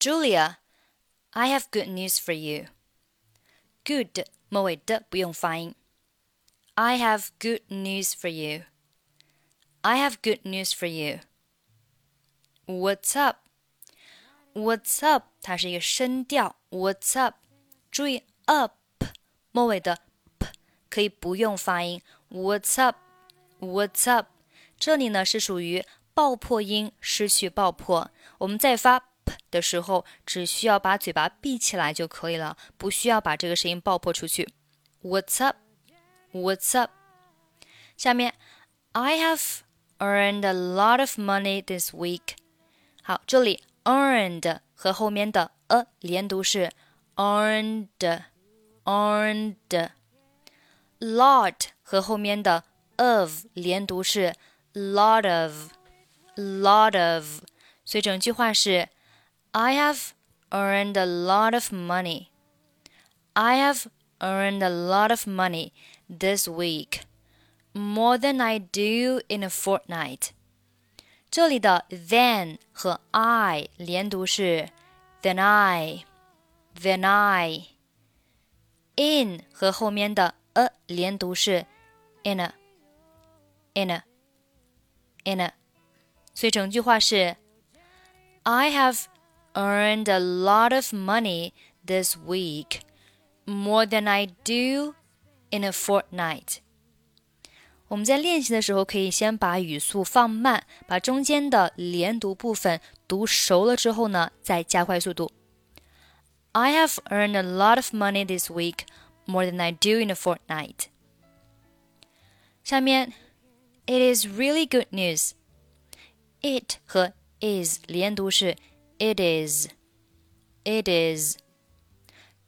Julia, I have good news for you. Good 末尾的不用发音。I have good news for you. I have good news for you. What's up? What's up? 它是一个声调。What's up? 注意 up 末尾的 p 可以不用发音。What's up? What's up? 这里呢是属于爆破音失去爆破。我们在发 p 的时候，只需要把嘴巴闭起来就可以了，不需要把这个声音爆破出去。What's up? What's up? 下面，I have earned a lot of money this week. 好，这里 earned 和后面的 a 连读是 earned earned。lot 和后面的 of 连读是 lot of lot of。所以整句话是 I have earned a lot of money. I have earned a lot of money this week, more than I do in a fortnight. 这里的 than 和 I 连读是 than I, than I. in 和后面的 a 连读是 in a, in a, in a。所以整句话是 I have earned a lot of money this week, more than I do in a fortnight. 我们在练习的时候，可以先把语速放慢，把中间的连读部分读熟了之后呢，再加快速度。I have earned a lot of money this week, more than I do in a fortnight. 下面，It is really good news. It 和 is 连读是 it is, it is.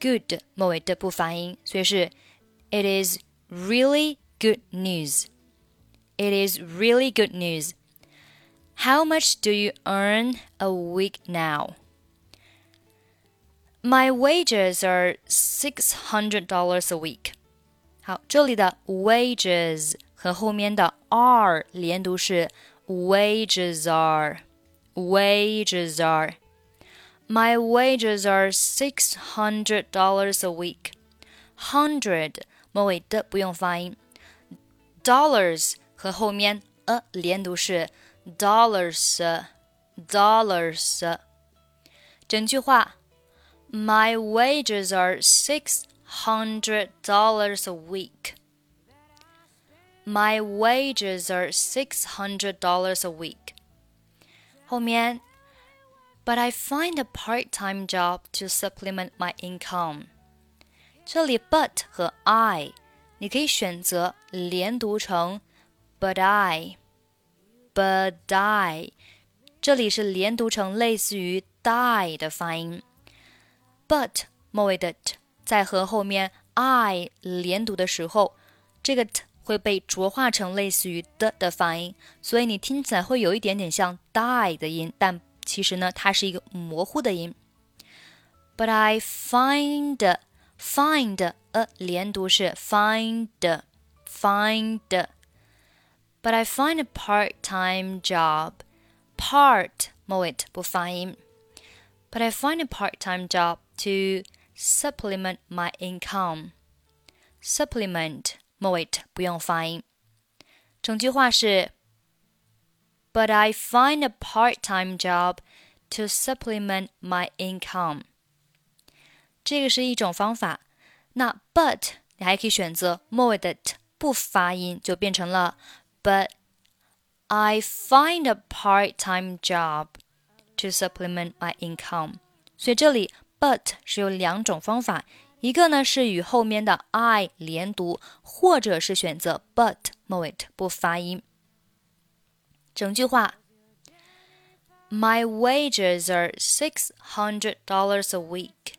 Good 末尾的不发音，所以是 It is really good news. It is really good news. How much do you earn a week now? My wages are six hundred dollars a week. 好，这里的 wages 和后面的 are 连读是 wages are wages are. My wages are six hundred dollars a week. Hundred 末尾的不用发音。Dollars 和后面 a 连读是 dollars dollars。整句话，My wages are six hundred dollars a week. My wages are six hundred dollars a week. 后面，But I find a part-time job to supplement my income. 这里 but 和 I 你可以选择连读成 but I，but I，这里是连读成类似于 die 的发音。but 末尾的 t 在和后面 I 连读的时候，这个 t 会被浊化成类似于的的发音，所以你听起来会有一点点像 die 的音，但其实呢，它是一个模糊的音。But I find find a 连读是 find find。But I find a part-time job. Part 末尾不发音。But I find a part-time job to supplement my income. Supplement 末尾不用发音。整句话是：But I find a part-time job to supplement my income。这个是一种方法。那 but 你还可以选择末尾的 t 不发音，就变成了 But I find a part-time job to supplement my income。所以这里 but 是有两种方法。 一个呢是与后面的 I 连读，或者是选择 but 末尾不发音。整句话：My wages are six hundred dollars a week,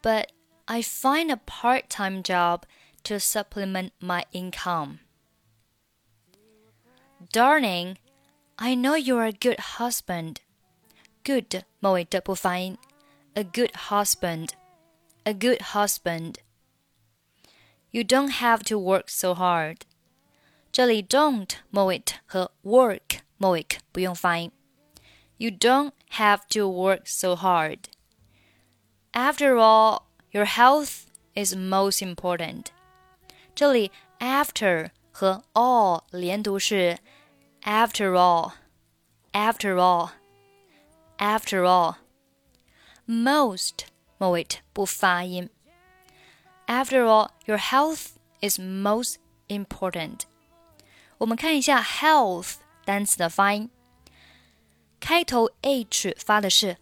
but I find a part-time job to supplement my income. Darling, I know you are a good husband. Good 末尾的不发音。A good husband a good husband. You don't have to work so hard. 这里 don't 末尾和 work 末尾不用发音。 You don't have to work so hard. After all, your health is most important. 这里 after 和 all 连读是 after all, after all, after all. Most 末尾不发音。After all, your health is most important. 我们看一下 health 单词的发音。开头 h 发的是，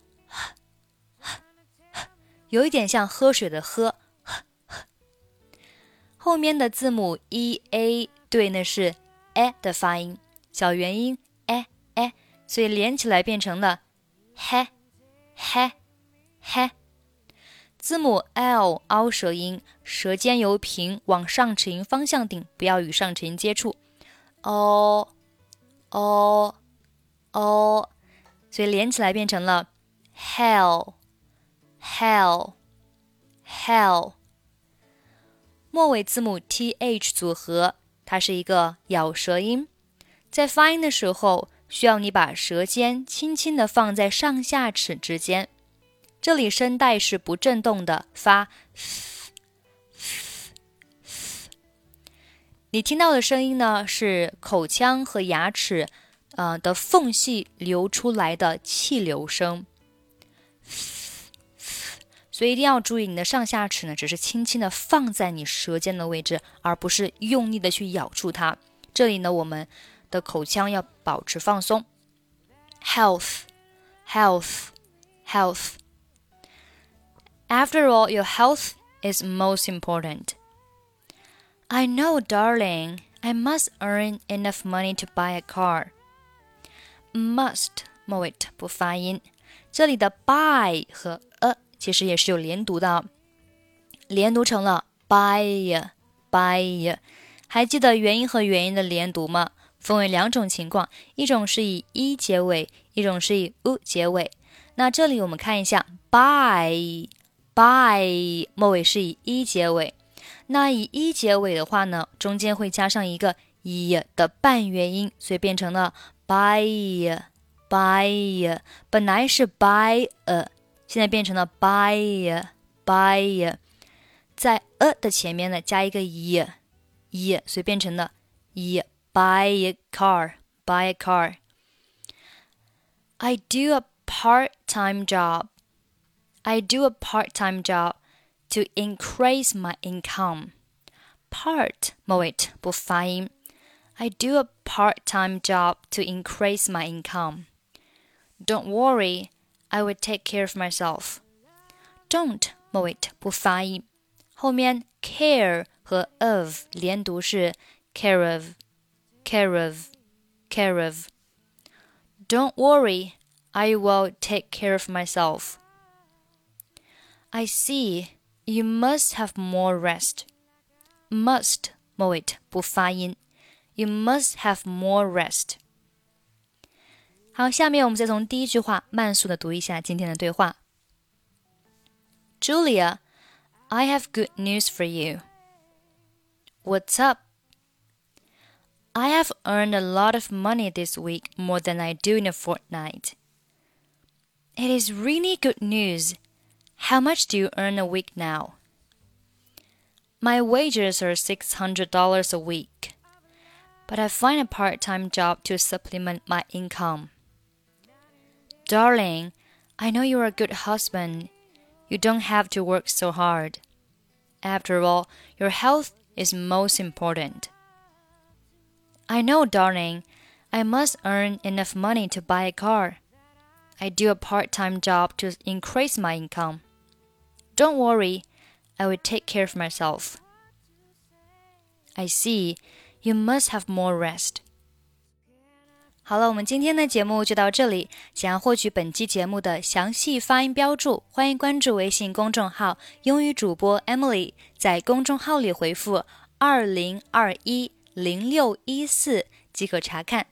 有一点像喝水的喝，后面的字母 e a 对的是 a 的发音，小元音 a a，所以连起来变成了 he he he。字母 l 凹舌音，舌尖由平往上齿龈方向顶，不要与上齿龈接触。o o o。所以连起来变成了 hell hell hell。末尾字母 th 组合，它是一个咬舌音，在发音的时候，需要你把舌尖轻轻的放在上下齿之间，这里声带是不振动的，发。你听到的声音呢，是口腔和牙齿。呃的缝隙流出来的气流声，所以一定要注意你的上下齿呢，只是轻轻的放在你舌尖的位置，而不是用力的去咬住它。这里呢，我们的口腔要保持放松。Health, health, health. After all, your health is most important. I know, darling. I must earn enough money to buy a car. must 末尾不发音，这里的 buy 和 a 其实也是有连读的，连读成了 buy buy。还记得元音和元音的连读吗？分为两种情况，一种是以 e 结尾，一种是以 u 结尾。那这里我们看一下 buy By 末尾是以 e 结尾，那以 e 结尾的话呢，中间会加上一个 e 的半元音，所以变成了。buy buy 本来是 buy a，现在变成了 buy buy，在 a 的前面呢加一个 e e，所以变成了 e buy a car buy a car。I do a part-time job. I do a part-time job to increase my income. Part 末尾不发音。I do a part time job to increase my income. Don't worry, I will take care of myself. Don't 末尾不发音，后面 care 和 of 连读是 care of, care of, care of. Don't worry, I will take care of myself. I see. You must have more rest. Must 末尾不发音。you must have more rest. 好，下面我们再从第一句话慢速的读一下今天的对话。Julia, I have good news for you. What's up? I have earned a lot of money this week, more than I do in a fortnight. It is really good news. How much do you earn a week now? My wages are $600 a week but I find a part time job to supplement my income. Darling, I know you're a good husband. You don't have to work so hard. After all, your health is most important. I know, darling. I must earn enough money to buy a car. I do a part time job to increase my income. Don't worry, I will take care of myself. I see You must have more rest. 好了，我们今天的节目就到这里。想要获取本期节目的详细发音标注，欢迎关注微信公众号“英语主播 Emily”。在公众号里回复“二零二一零六一四”即可查看。